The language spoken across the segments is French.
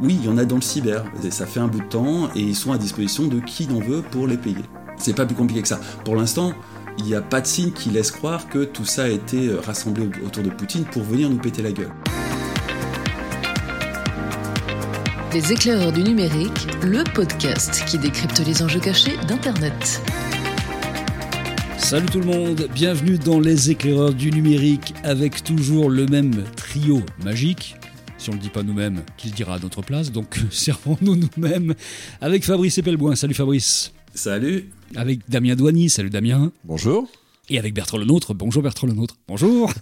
Oui, il y en a dans le cyber, ça fait un bout de temps et ils sont à disposition de qui l'on veut pour les payer. C'est pas plus compliqué que ça. Pour l'instant, il n'y a pas de signe qui laisse croire que tout ça a été euh, rassemblé autour de Poutine pour venir nous péter la gueule. Les éclaireurs du numérique, le podcast qui décrypte les enjeux cachés d'Internet. Salut tout le monde, bienvenue dans les éclaireurs du numérique avec toujours le même trio magique si on ne le dit pas nous-mêmes, qui le dira à notre place. Donc servons-nous nous-mêmes avec Fabrice Epelboin. Salut Fabrice. Salut. Avec Damien Douany. Salut Damien. Bonjour. Et avec Bertrand Lenôtre. Bonjour Bertrand Lenôtre. Bonjour.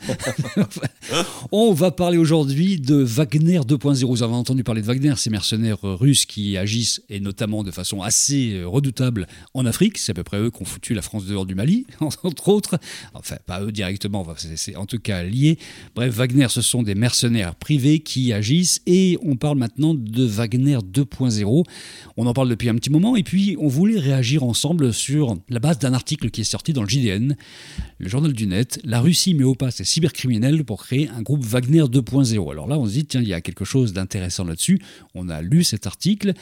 On va parler aujourd'hui de Wagner 2.0. Vous avez entendu parler de Wagner, ces mercenaires russes qui agissent, et notamment de façon assez redoutable, en Afrique. C'est à peu près eux qui ont foutu la France dehors du Mali, entre autres. Enfin, pas eux directement, c'est en tout cas lié. Bref, Wagner, ce sont des mercenaires privés qui agissent, et on parle maintenant de Wagner 2.0. On en parle depuis un petit moment, et puis on voulait réagir ensemble sur la base d'un article qui est sorti dans le JDN le journal du net, la Russie met au pas ses cybercriminels pour créer un groupe Wagner 2.0. Alors là, on se dit, tiens, il y a quelque chose d'intéressant là-dessus. On a lu cet article.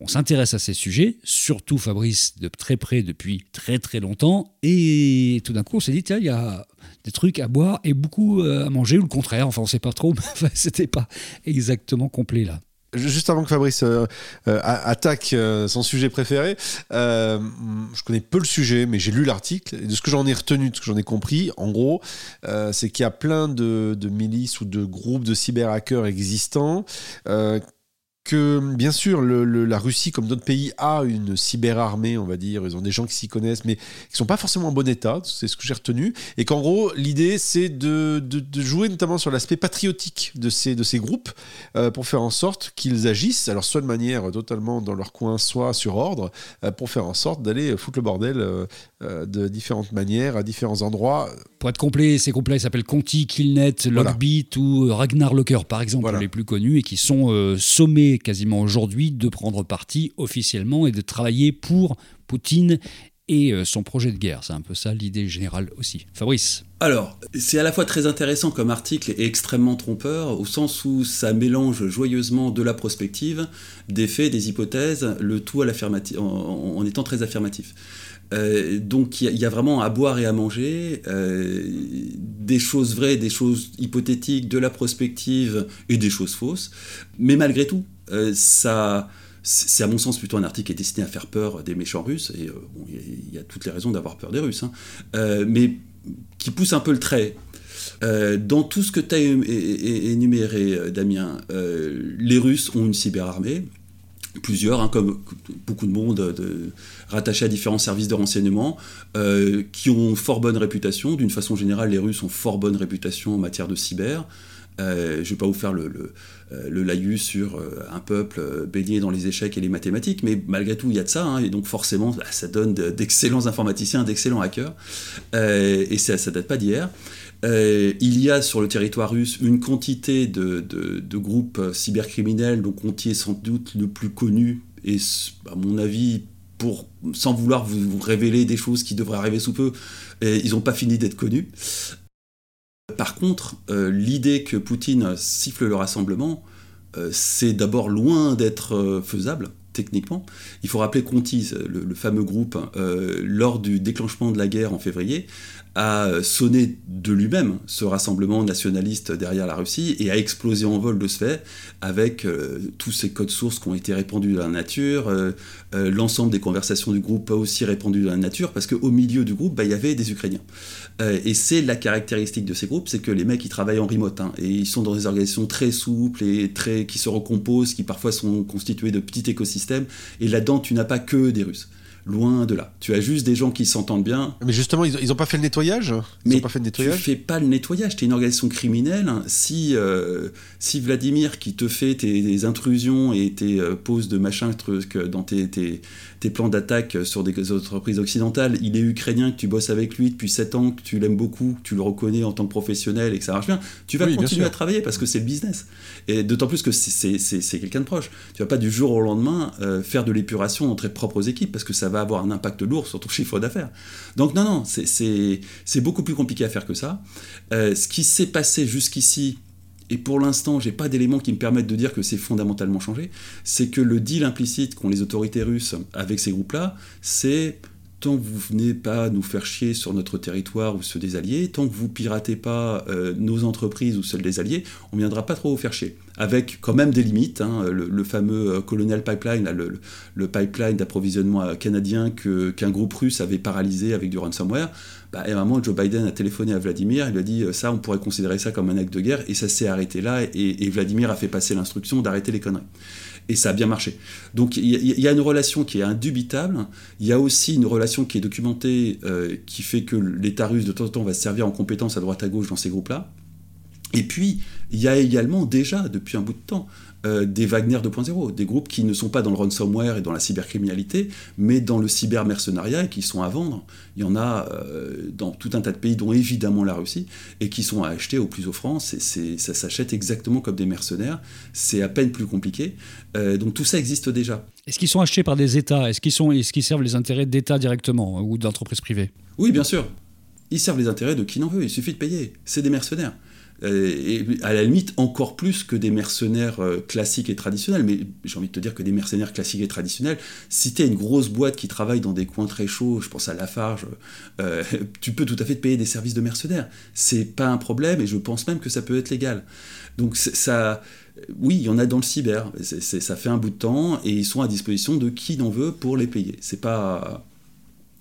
On s'intéresse à ces sujets, surtout Fabrice de très près depuis très très longtemps, et tout d'un coup on s'est dit, tiens, il y a des trucs à boire et beaucoup euh, à manger, ou le contraire, enfin on ne sait pas trop, mais c'était pas exactement complet là. Juste avant que Fabrice euh, euh, attaque euh, son sujet préféré, je connais peu le sujet, mais j'ai lu l'article. De ce que j'en ai retenu, de ce que j'en ai compris, en gros, c'est qu'il y a plein de, de, milices ou de groupes de cyberhackers existants que bien sûr la Russie, comme d'autres pays, a une cyberarmée, on va dire. Ils ont des gens qui s'y connaissent, mais qui sont pas forcément en bon état. C'est ce que j'ai retenu. Et qu'en gros, l'idée, c'est de, jouer notamment sur l'aspect patriotique de ces, de ces groupes euh, pour faire en sorte qu'ils agissent, alors soit de manière totalement dans leur coin, soit sur ordre, euh, pour faire en sorte d'aller foutre le bordel euh, de différentes manières, à différents endroits. Pour être complet, ces groupes-là, s'appellent Conti, Killnet, Lockbit ou Ragnar Locker, par exemple, les plus connus, et qui sont sommés quasiment aujourd'hui de prendre parti officiellement et de travailler pour Poutine et euh, son projet de guerre. C'est un peu ça l'idée générale aussi. Fabrice alors, c'est à la fois très intéressant comme article et extrêmement trompeur, au sens où ça mélange joyeusement de la prospective, des faits, des hypothèses, le tout à en, étant très affirmatif. Euh, donc il y, a vraiment à boire et à manger, euh, des choses vraies, des choses hypothétiques, de la prospective et des choses fausses. Mais malgré tout, ça, c'est à mon sens plutôt un article qui est destiné à faire peur des méchants russes, et il y, a toutes les raisons d'avoir peur des Russes, hein. mais qui pousse un peu le trait. dans tout ce que tu as énuméré, Damien, les Russes ont une cyberarmée, plusieurs, hein, comme beaucoup de monde de, rattaché à différents services de renseignement, euh, qui ont fort bonne réputation. D'une façon générale, les Russes ont fort bonne réputation en matière de cyber. Euh, je ne vais pas vous faire le, le, euh, laïus sur un peuple baigné dans les échecs et les mathématiques, mais malgré tout, il y a de ça, hein, et donc forcément, bah, ça donne d'excellents informaticiens, d'excellents hackers, et ça ne date pas d'hier. il y a sur le territoire russe une quantité de, groupes cybercriminels, dont Conti est sans doute le plus connu, et à mon avis pour, sans vouloir vous, révéler des choses qui devraient arriver sous peu, ils n'ont pas fini d'être connus. Par contre, euh, l'idée que Poutine siffle le rassemblement, euh, c'est d'abord loin d'être euh, faisable techniquement. Il faut rappeler Conti, le, fameux groupe, lors du déclenchement de la guerre en février, a sonné de lui-même ce rassemblement nationaliste derrière la Russie et a explosé en vol de ce fait avec euh, tous ces codes sources qui ont été répandus dans la nature, euh, euh, l'ensemble des conversations du groupe a aussi répandu dans la nature parce qu'au milieu du groupe, bah, il y avait des Ukrainiens. et c'est la caractéristique de ces groupes, c'est que les mecs ils travaillent en remote hein, et ils sont dans des organisations très souples et très qui se recomposent, qui parfois sont constituées de petits écosystèmes et là-dedans tu n'as pas que des Russes. Loin de là. Tu as juste des gens qui s'entendent bien. Mais justement, ils n'ont pas fait le nettoyage ils Mais pas fait le nettoyage tu fais pas le nettoyage. Tu es une organisation criminelle. Si, euh, si Vladimir, qui te fait tes, intrusions et tes euh, poses de machin truc, dans tes, tes, tes plans d'attaque sur des entreprises occidentales, il est ukrainien, que tu bosses avec lui depuis 7 ans, que tu l'aimes beaucoup, que tu le reconnais en tant que professionnel et que ça marche bien, tu vas continuer à travailler parce que c'est le business. Et d'autant plus que c'est quelqu'un de proche. Tu vas pas du jour au lendemain euh, faire de l'épuration dans tes propres équipes parce que ça va avoir un impact lourd sur ton chiffre d'affaires. Donc non, non, c'est beaucoup plus compliqué à faire que ça. Euh, ce qui s'est passé jusqu'ici et pour l'instant, j'ai pas d'éléments qui me permettent de dire que c'est fondamentalement changé, c'est que le deal implicite qu'ont les autorités russes avec ces groupes-là, c'est tant que vous venez pas nous faire chier sur notre territoire ou ceux des alliés, tant que vous piratez pas euh, nos entreprises ou celles des alliés, on viendra pas trop vous faire chier. Avec quand même des limites, hein, le, fameux euh, Colonial Pipeline, le, pipeline d'approvisionnement canadien qu'un groupe russe avait paralysé avec du ransomware, bah, et à un moment, Joe Biden a téléphoné à Vladimir, il lui a dit euh, ça, on pourrait considérer ça comme un acte de guerre, et ça s'est arrêté là, et Vladimir a fait passer l'instruction d'arrêter les conneries et ça a bien marché. Donc il y, a une relation qui est indubitable, il y a aussi une relation qui est documentée, euh, qui fait que l'État russe de temps en temps va se servir en compétence à droite à gauche dans ces groupes-là. Et puis, il y a également déjà, depuis un bout de temps, euh, des Wagner 2.0, des groupes qui ne sont pas dans le ransomware et dans la cybercriminalité, mais dans le cybermercenariat et qui sont à vendre. Il y en a euh, dans tout un tas de pays, dont évidemment la Russie, et qui sont à acheter au plus offrant. C'est, ça s'achète exactement comme des mercenaires. C'est à peine plus compliqué. Euh, donc tout ça existe déjà. Est-ce qu'ils sont achetés par des États? Est-ce qu'ils, sont, est-ce qu'ils servent les intérêts d'États directement ou d'entreprises privées? Oui, bien sûr. Ils servent les intérêts de qui n'en veut. Il suffit de payer. C'est des mercenaires. Euh, et à la limite encore plus que des mercenaires euh, classiques et traditionnels. Mais j'ai envie de te dire que des mercenaires classiques et traditionnels, si tu une grosse boîte qui travaille dans des coins très chauds, je pense à Lafarge, euh, tu peux tout à fait te payer des services de mercenaires. C'est pas un problème et je pense même que ça peut être légal. Donc ça, oui, il y en a dans le cyber. ça fait un bout de temps et ils sont à disposition de qui n'en veut pour les payer. C'est pas,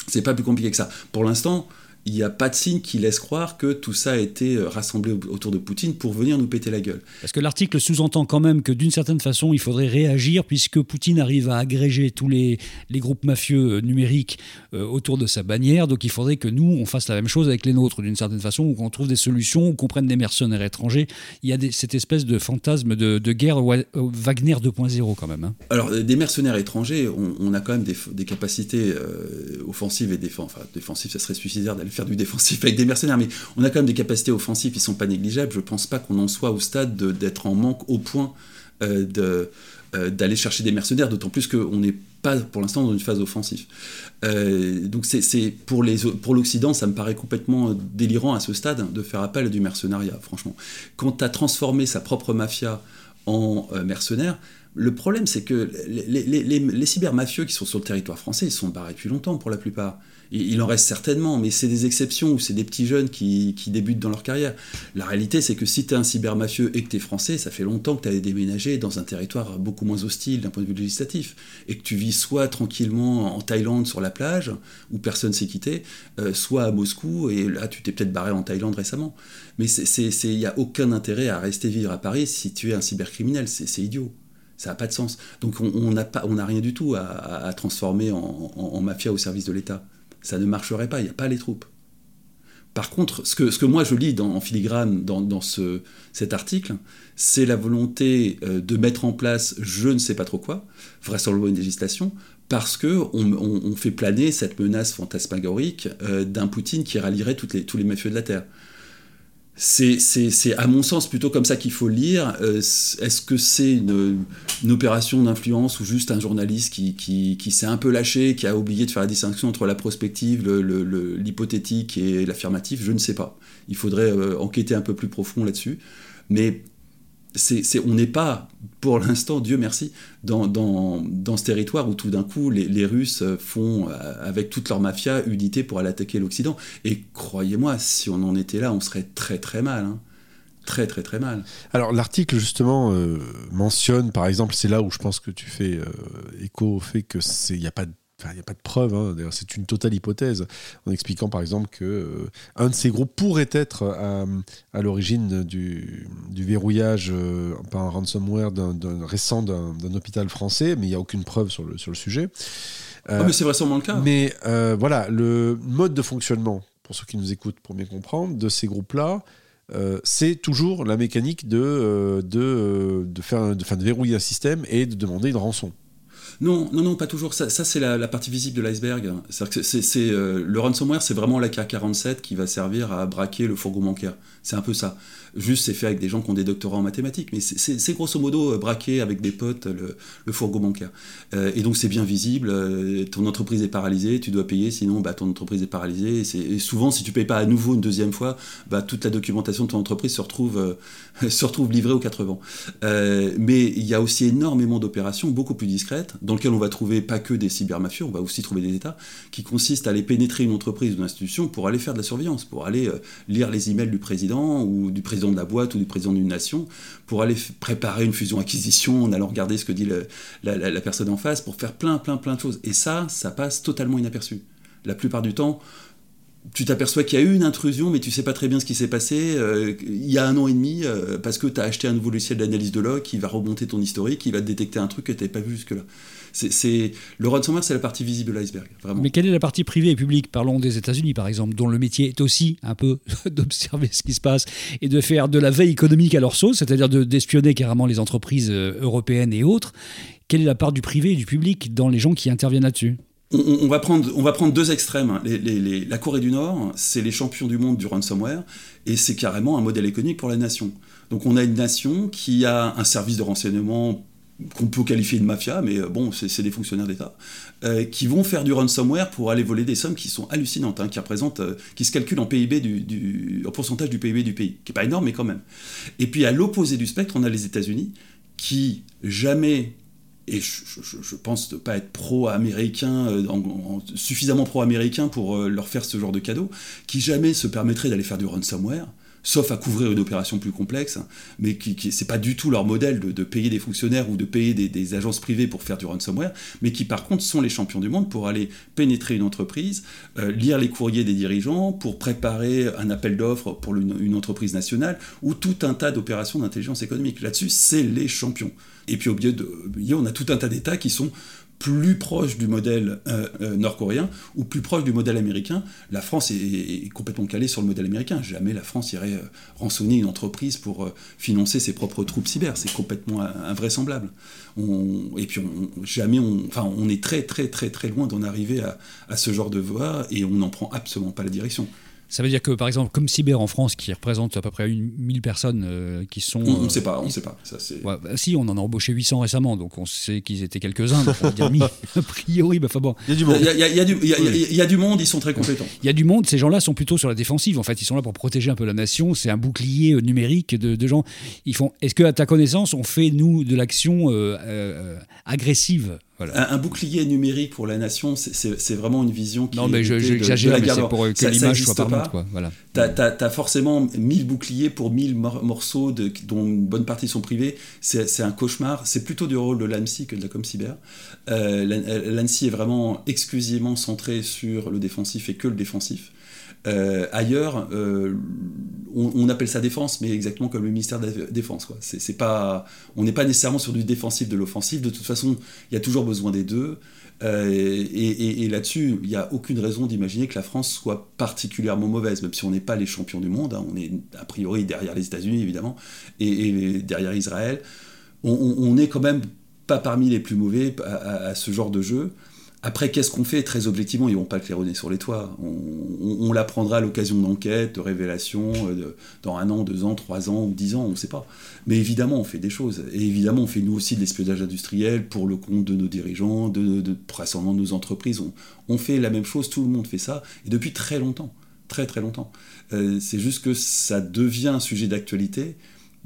c'est pas plus compliqué que ça. Pour l'instant, il n'y a pas de signe qui laisse croire que tout ça a été euh, rassemblé autour de Poutine pour venir nous péter la gueule. Parce que l'article sous-entend quand même que d'une certaine façon, il faudrait réagir puisque Poutine arrive à agréger tous les, les groupes mafieux euh, numériques euh, autour de sa bannière. Donc il faudrait que nous, on fasse la même chose avec les nôtres d'une certaine façon, ou qu'on trouve des solutions, ou qu'on prenne des mercenaires étrangers. Il y a cette espèce de fantasme de, guerre Wagner 2.0 quand même. Hein. Alors des mercenaires étrangers, on, a quand même des, capacités offensives et défensives. Enfin, défensives, ça serait suicidaire d'aller faire du défensif avec des mercenaires, mais on a quand même des capacités offensives qui sont pas négligeables. Je pense pas qu'on en soit au stade d'être en manque au point euh, de euh, d'aller chercher des mercenaires, d'autant plus qu'on n'est pas pour l'instant dans une phase offensive. Euh, donc c'est pour les pour l'Occident, ça me paraît complètement délirant à ce stade de faire appel à du mercenariat, franchement. Quand as transformé sa propre mafia en mercenaires, le problème, c'est que les, les, les, les cybermafieux qui sont sur le territoire français, ils sont barrés depuis longtemps pour la plupart. Il en reste certainement, mais c'est des exceptions ou c'est des petits jeunes qui, débutent dans leur carrière. La réalité, c'est que si tu es un cybermafieux et que tu es français, ça fait longtemps que tu as déménagé dans un territoire beaucoup moins hostile d'un point de vue législatif. Et que tu vis soit tranquillement en Thaïlande sur la plage, où personne s'est quitté, euh, soit à Moscou, et là tu t'es peut-être barré en Thaïlande récemment. Mais il n'y a aucun intérêt à rester vivre à Paris si tu es un cybercriminel, c'est idiot. Ça n'a pas de sens. Donc on n'a on rien du tout à, transformer en mafia au service de l'État ça ne marcherait pas, il n'y a pas les troupes. Par contre, ce que, moi je lis en filigrane dans, ce, cet article, c'est la volonté euh, de mettre en place je ne sais pas trop quoi, vraisemblablement une législation, parce que on, fait planer cette menace fantasmagorique euh, d'un Poutine qui rallierait tous les mafieux de la Terre c'est à mon sens plutôt comme ça qu'il faut lire. Euh, est-ce que c'est une, opération d'influence ou juste un journaliste qui, s'est un peu lâché, qui a oublié de faire la distinction entre la prospective, l'hypothétique et l'affirmatif Je ne sais pas. Il faudrait euh, enquêter un peu plus profond là-dessus. Mais on n'est pas, pour l'instant, Dieu merci, dans, ce territoire où tout d'un coup les, Russes font, euh, avec toute leur mafia, unité pour aller attaquer l'Occident. Et croyez-moi, si on en était là, on serait très très mal. Hein. Très très très mal. Alors l'article justement euh, mentionne, par exemple, c'est là où je pense que tu fais euh, écho au fait que il n'y a pas de il n'y a pas de preuve, hein. d'ailleurs c'est une totale hypothèse, en expliquant par exemple que euh, un de ces groupes pourrait être à, l'origine du, verrouillage euh, par un ransomware d'un, récent d'un, hôpital français, mais il n'y a aucune preuve sur le, sur le sujet. Ah, mais c'est vraisemblablement le cas. Mais euh, voilà, le mode de fonctionnement, pour ceux qui nous écoutent pour bien comprendre, de ces groupes-là, c'est toujours la mécanique de, de, de, faire, de, de verrouiller un système et de demander une rançon. Non, non, non, pas toujours. Ça, c'est la, la, partie visible de l'iceberg. C'est, euh, le ransomware, c'est vraiment la K47 qui va servir à braquer le fourgon bancaire. C'est un peu ça. Juste, c'est fait avec des gens qui ont des doctorats en mathématiques, mais c'est grosso modo euh, braquer avec des potes le, fourgon bancaire. Euh, et donc, c'est bien visible. Ton entreprise est paralysée, tu dois payer, sinon, bah, ton entreprise est paralysée. Et, souvent, si tu payes pas à nouveau une deuxième fois, bah, toute la documentation de ton entreprise se retrouve, se retrouve livrée aux quatre vents. Mais il y a aussi énormément d'opérations beaucoup plus discrètes, dans lesquelles on va trouver pas que des cybermafieux, on va aussi trouver des États, qui consistent à aller pénétrer une entreprise ou une institution pour aller faire de la surveillance, pour aller euh, lire les emails du président ou du président de la boîte ou du président d'une nation, pour aller préparer une fusion-acquisition en allant regarder ce que dit la, personne en face, pour faire plein, plein, plein de choses. Et ça, ça passe totalement inaperçu. La plupart du temps, tu t'aperçois qu'il y a eu une intrusion, mais tu sais pas très bien ce qui s'est passé euh, il y a un an et demi, euh, parce que tu as acheté un nouveau logiciel d'analyse de log qui va remonter ton historique, qui va te détecter un truc que tu n'avais pas vu jusque-là. C'est, le ransomware, c'est la partie visible de l'iceberg. Mais quelle est la partie privée et publique? Parlons des États-Unis, par exemple, dont le métier est aussi un peu d'observer ce qui se passe et de faire de la veille économique à leur sauce, c'est-à-dire de, d'espionner carrément les entreprises euh, européennes et autres. Quelle est la part du privé et du public dans les gens qui interviennent là-dessus? On, on, va prendre, on va prendre deux extrêmes. Les, les, les, la Corée du Nord, c'est les champions du monde du ransomware, et c'est carrément un modèle économique pour la nation. Donc on a une nation qui a un service de renseignement qu'on peut qualifier de mafia, mais bon, c'est des fonctionnaires d'État, euh, qui vont faire du ransomware pour aller voler des sommes qui sont hallucinantes, hein, qui représentent, euh, qui se calculent en PIB du, en pourcentage du PIB du pays, qui est pas énorme, mais quand même. Et puis à l'opposé du spectre, on a les États-Unis, qui jamais et je, pense ne pas être pro-américain, euh, suffisamment pro-américain pour euh, leur faire ce genre de cadeau, qui jamais se permettrait d'aller faire du ransomware, sauf à couvrir une opération plus complexe, mais qui, qui c'est pas du tout leur modèle de, payer des fonctionnaires ou de payer des, agences privées pour faire du ransomware, mais qui par contre sont les champions du monde pour aller pénétrer une entreprise, euh, lire les courriers des dirigeants, pour préparer un appel d'offres pour une, une entreprise nationale, ou tout un tas d'opérations d'intelligence économique. Là-dessus, c'est les champions. Et puis au milieu, de, on a tout un tas d'États qui sont plus proches du modèle euh, euh, nord-coréen ou plus proches du modèle américain. La France est, complètement calée sur le modèle américain. Jamais la France irait euh, rançonner une entreprise pour euh, financer ses propres troupes cyber. C'est complètement invraisemblable. On, et puis jamais on, enfin, on est très très très très loin d'en arriver à, à ce genre de voie et on n'en prend absolument pas la direction. Ça veut dire que, par exemple, comme Cyber en France, qui représente à peu près une, 1000 personnes euh, qui sont. On ne sait pas, on ne sait pas. Ça, ouais, bah, si, on en a embauché 800 récemment, donc on sait qu'ils étaient quelques-uns, donc on va dire 1000 a priori. Bah, bon. Il y a du monde. Il y a, il y a, du, il y a, il y a du monde, ils sont très compétents. Il y a du monde, ces gens-là sont plutôt sur la défensive, en fait. Ils sont là pour protéger un peu la nation. C'est un bouclier euh, numérique de, de, gens. Ils font. Est-ce que, à ta connaissance, on fait, nous, de l'action euh, euh, agressive voilà. Un, un, bouclier numérique pour la nation, c'est vraiment une vision qui Non, mais j'exagère, mais c'est pour que l'image soit parlante. Quoi. Voilà. Tu as, as, as, forcément 1000 boucliers pour 1000 mor morceaux de, dont une bonne partie sont privés. C'est un cauchemar. C'est plutôt du rôle de l'ANSI que de la ComCyber. Euh, L'ANSI est vraiment exclusivement centré sur le défensif et que le défensif. Euh, ailleurs, euh, on, appelle ça défense, mais exactement comme le ministère de la Défense. Quoi. Pas, on n'est pas nécessairement sur du défensif de l'offensif. De toute façon, il y a toujours besoin des deux. Euh, et, là-dessus, il n'y a aucune raison d'imaginer que la France soit particulièrement mauvaise, même si on n'est pas les champions du monde. Hein, on est a priori derrière les États-Unis, évidemment, et, derrière Israël. On, on, on, est quand même pas parmi les plus mauvais à ce genre de jeu. Après, qu'est-ce qu'on fait Très objectivement, ils vont pas claironner sur les toits. On, l'apprendra à l'occasion d'enquêtes, de révélations, de, dans un an, deux ans, trois ans dix ans, on ne sait pas. Mais évidemment, on fait des choses. Et évidemment, on fait nous aussi de l'espionnage industriel pour le compte de nos dirigeants, de, de, de nos entreprises. On, on, fait la même chose, tout le monde fait ça, et depuis très longtemps. Très très longtemps. Euh, C'est juste que ça devient un sujet d'actualité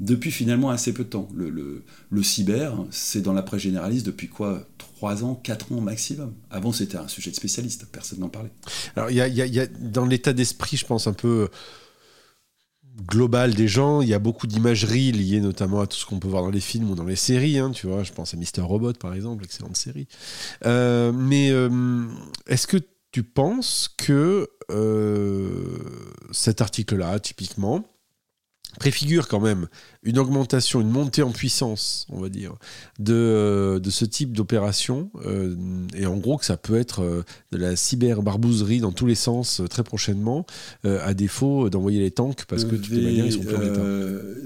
depuis finalement assez peu de temps. Le, cyber, c'est dans la presse généraliste depuis quoi 3 ans, 4 ans maximum. Avant, c'était un sujet de spécialiste, personne n'en parlait. Alors, il y a, dans l'état d'esprit, je pense, un peu global des gens, il y a beaucoup d'imagerie liée notamment à tout ce qu'on peut voir dans les films ou dans les séries, hein, tu vois, je pense à Mister Robot par exemple, excellente série. Euh, mais euh, est-ce que tu penses que euh, cet article-là, typiquement, préfigure quand même une augmentation, une montée en puissance, on va dire, de, de ce type d'opération. Euh, et en gros, que ça peut être euh, de la cyber-barbouzerie dans tous les sens euh, très prochainement, à défaut d'envoyer les tanks parce que toutes les manières, ils sont plus en état.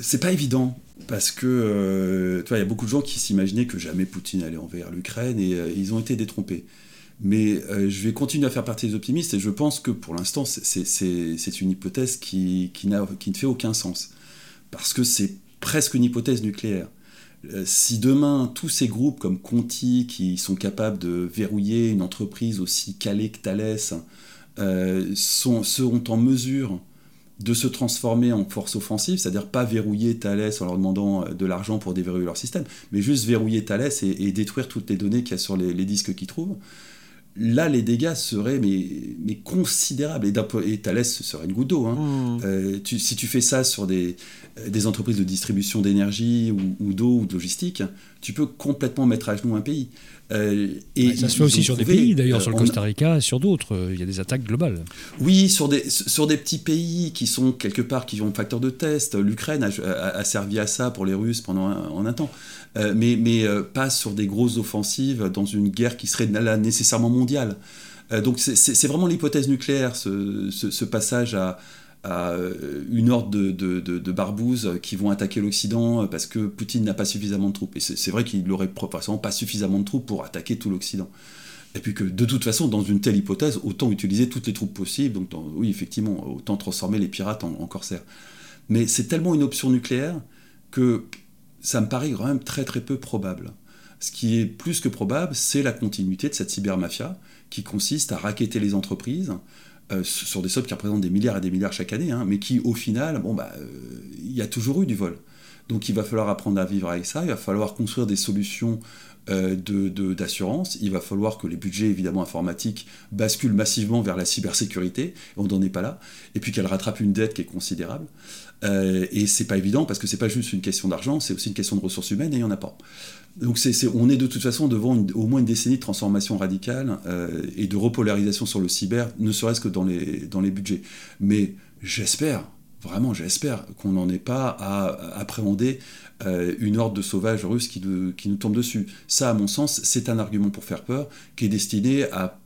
C'est pas évident. parce que il y a beaucoup de gens qui s'imaginaient que jamais Poutine allait envers l'Ukraine et ils ont été détrompés. Mais je vais continuer à faire partie des optimistes et je pense que pour l'instant, c'est une hypothèse qui, qui, qui, ne fait aucun sens. Parce que c'est presque une hypothèse nucléaire. Euh, si demain tous ces groupes comme Conti qui sont capables de verrouiller une entreprise aussi calée que Thales euh, sont, seront en mesure de se transformer en force offensive, c'est-à-dire pas verrouiller Thales en leur demandant euh, de l'argent pour déverrouiller leur système, mais juste verrouiller Thales et, détruire toutes les données qu'il y a sur les, les disques qu'ils trouvent, là, les dégâts seraient mais, mais considérables. Et, et Thales, ce serait une goutte d'eau. Hein. Mmh. Euh, si tu fais ça sur des, des entreprises de distribution d'énergie ou, d'eau ou de logistique, tu peux complètement mettre à genoux un pays. Euh, et ça se fait aussi sur des pays, d'ailleurs, sur le euh, Costa Rica, sur d'autres. Il y a des attaques globales. Oui, sur des, sur des petits pays qui sont quelque part, qui ont facteur de test. L'Ukraine a, servi à ça pour les Russes pendant un, un temps. Euh, mais, mais euh, pas sur des grosses offensives dans une guerre qui serait là nécessairement mondiale. Euh, donc c'est vraiment l'hypothèse nucléaire, ce, ce, passage à, à, une horde de, de, de, barbouzes qui vont attaquer l'Occident parce que Poutine n'a pas suffisamment de troupes. Et c'est vrai qu'il n'aurait probablement pas suffisamment de troupes pour attaquer tout l'Occident. Et puis que de toute façon, dans une telle hypothèse, autant utiliser toutes les troupes possibles. Donc oui, effectivement, autant transformer les pirates en, en corsaires. Mais c'est tellement une option nucléaire que ça me paraît quand même très très peu probable. Ce qui est plus que probable, c'est la continuité de cette cybermafia qui consiste à raqueter les entreprises euh, sur des sommes qui représentent des milliards et des milliards chaque année, hein, mais qui au final, bah, euh, il y a toujours eu du vol. Donc il va falloir apprendre à vivre avec ça, il va falloir construire des solutions euh, d'assurance, il va falloir que les budgets évidemment informatiques basculent massivement vers la cybersécurité, on n'en est pas là, et puis qu'elle rattrape une dette qui est considérable. Euh, et c'est pas évident parce que c'est pas juste une question d'argent, c'est aussi une question de ressources humaines et il n'y en a pas. Donc on est de toute façon devant au moins une décennie de transformation radicale euh, et de repolarisation sur le cyber, ne serait-ce que dans les, dans les budgets. Mais j'espère, vraiment j'espère qu'on n'en est pas à appréhender euh, une horde de sauvages russes qui nous tombe dessus. Ça, à mon sens, c'est un argument pour faire peur qui est destiné à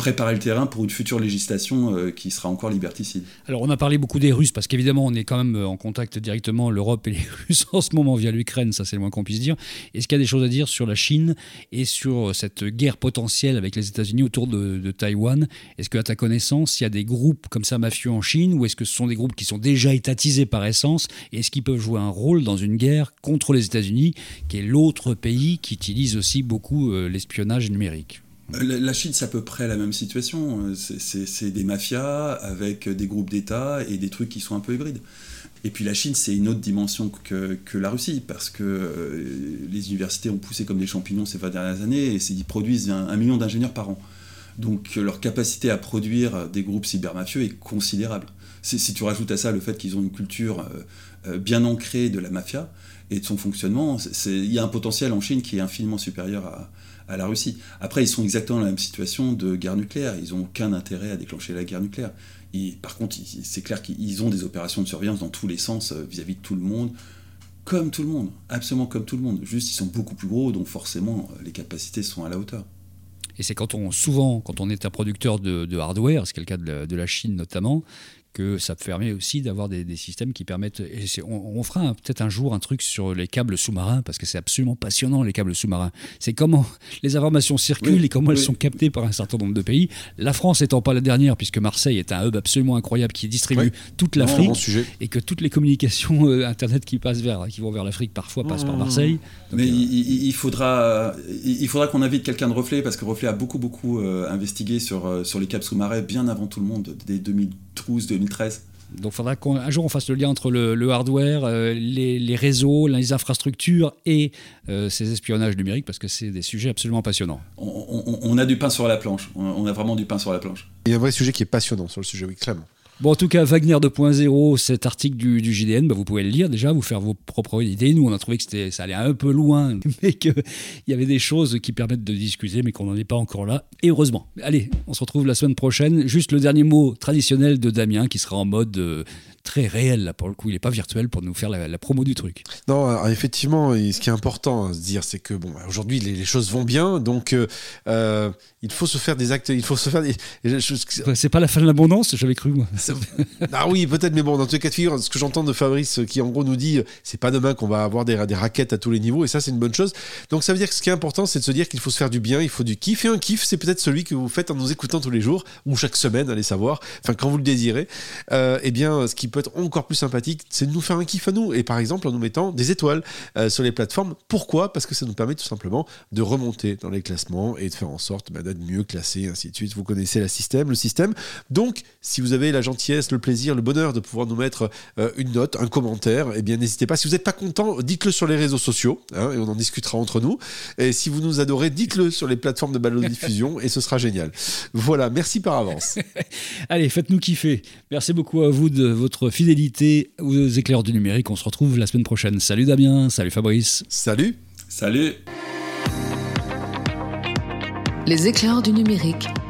préparer le terrain pour une future législation euh, qui sera encore liberticide. Alors on a parlé beaucoup des Russes parce qu'évidemment on est quand même euh, en contact directement l'Europe et les Russes en ce moment via l'Ukraine, ça c'est le moins qu'on puisse dire. Est-ce qu'il y a des choses à dire sur la Chine et sur cette guerre potentielle avec les États-Unis autour de, de Taïwan? Est-ce que à ta connaissance il y a des groupes comme ça mafieux en Chine ou est-ce que ce sont des groupes qui sont déjà étatisés par essence et est-ce qu'ils peuvent jouer un rôle dans une guerre contre les États-Unis qui est l'autre pays qui utilise aussi beaucoup euh, l'espionnage numérique? La Chine, c'est à peu près la même situation. C'est des mafias avec des groupes d'État et des trucs qui sont un peu hybrides. Et puis la Chine, c'est une autre dimension que, la Russie, parce que euh, les universités ont poussé comme des champignons ces 20 dernières années, et ils produisent un, million d'ingénieurs par an. Donc leur capacité à produire des groupes cybermafieux est considérable. Si, tu rajoutes à ça le fait qu'ils ont une culture euh, euh, bien ancrée de la mafia et de son fonctionnement, il y a un potentiel en Chine qui est infiniment supérieur à, à la Russie. Après, ils sont exactement dans la même situation de guerre nucléaire. Ils n'ont aucun intérêt à déclencher la guerre nucléaire. par contre, c'est clair qu'ils ont des opérations de surveillance dans tous les sens euh, vis-à-vis de tout le monde, comme tout le monde, absolument comme tout le monde. Juste, ils sont beaucoup plus gros, donc forcément, euh, les capacités sont à la hauteur. Et c'est quand on, souvent, quand on est un producteur de, hardware, c'est le cas de la Chine notamment, que ça permet aussi d'avoir des, systèmes qui permettent. Et on, fera peut-être un jour un truc sur les câbles sous-marins parce que c'est absolument passionnant les câbles sous-marins. C'est comment les informations circulent et comment elles sont captées par un certain nombre de pays. La France étant pas la dernière puisque Marseille est un hub absolument incroyable qui distribue toute l'Afrique et que toutes les communications euh, internet qui passent vers, qui vont vers l'Afrique parfois passent par mmh. Marseille. Mais euh, il, faudra, il faudra qu'on invite quelqu'un de Reflet parce que Reflet a beaucoup beaucoup euh, investigué sur sur les câbles sous-marins bien avant tout le monde dès 2012 2013. Donc il faudra qu'un jour on fasse le lien entre le, hardware, euh, les, réseaux, les infrastructures et euh, ces espionnages numériques parce que c'est des sujets absolument passionnants. On, a du pain sur la planche, on, a vraiment du pain sur la planche. Il y a un vrai sujet qui est passionnant sur le sujet, oui, clairement. Bon, en tout cas, Wagner 2.0, cet article du, du JDN, bah, vous pouvez le lire déjà, vous faire vos propres idées. Nous, on a trouvé que ça allait un peu loin, mais qu'il y avait des choses qui permettent de discuter, mais qu'on n'en est pas encore là. Et heureusement. Allez, on se retrouve la semaine prochaine. Juste le dernier mot traditionnel de Damien, qui sera en mode euh, très réel, là, pour le coup. Il n'est pas virtuel pour nous faire la, promo du truc. Non, effectivement, ce qui est important à se dire, c'est que bon, aujourd'hui, les, choses vont bien, donc euh, euh, il faut se faire des actes, il faut se faire des. C'est pas la fin de l'abondance, j'avais cru, moi. ah oui, peut-être, mais bon, dans tous les cas de figure, ce que j'entends de Fabrice, qui en gros nous dit, c'est pas demain qu'on va avoir des, raquettes à tous les niveaux, et ça, c'est une bonne chose. Donc, ça veut dire que ce qui est important, c'est de se dire qu'il faut se faire du bien, il faut du kiff. Et un kiff, c'est peut-être celui que vous faites en nous écoutant tous les jours, ou chaque semaine, allez savoir, enfin, quand vous le désirez. Euh, eh bien, ce qui peut être encore plus sympathique, c'est de nous faire un kiff à nous. Et par exemple, en nous mettant des étoiles euh, sur les plateformes. Pourquoi? Parce que ça nous permet tout simplement de remonter dans les classements et de faire en sorte bah, d'être mieux classé, ainsi de suite. Vous connaissez le système, le système. Donc, si vous avez la gentillesse, le plaisir, le bonheur de pouvoir nous mettre euh, une note, un commentaire, eh bien, n'hésitez pas. Si vous n'êtes pas content, dites-le sur les réseaux sociaux, hein, et on en discutera entre nous. Et si vous nous adorez, dites-le sur les plateformes de ballon diffusion, et ce sera génial. Voilà, merci par avance. Allez, faites-nous kiffer. Merci beaucoup à vous de votre fidélité aux éclairs du numérique. On se retrouve la semaine prochaine. Salut Damien, salut Fabrice. Salut. Salut. Les éclairs du numérique,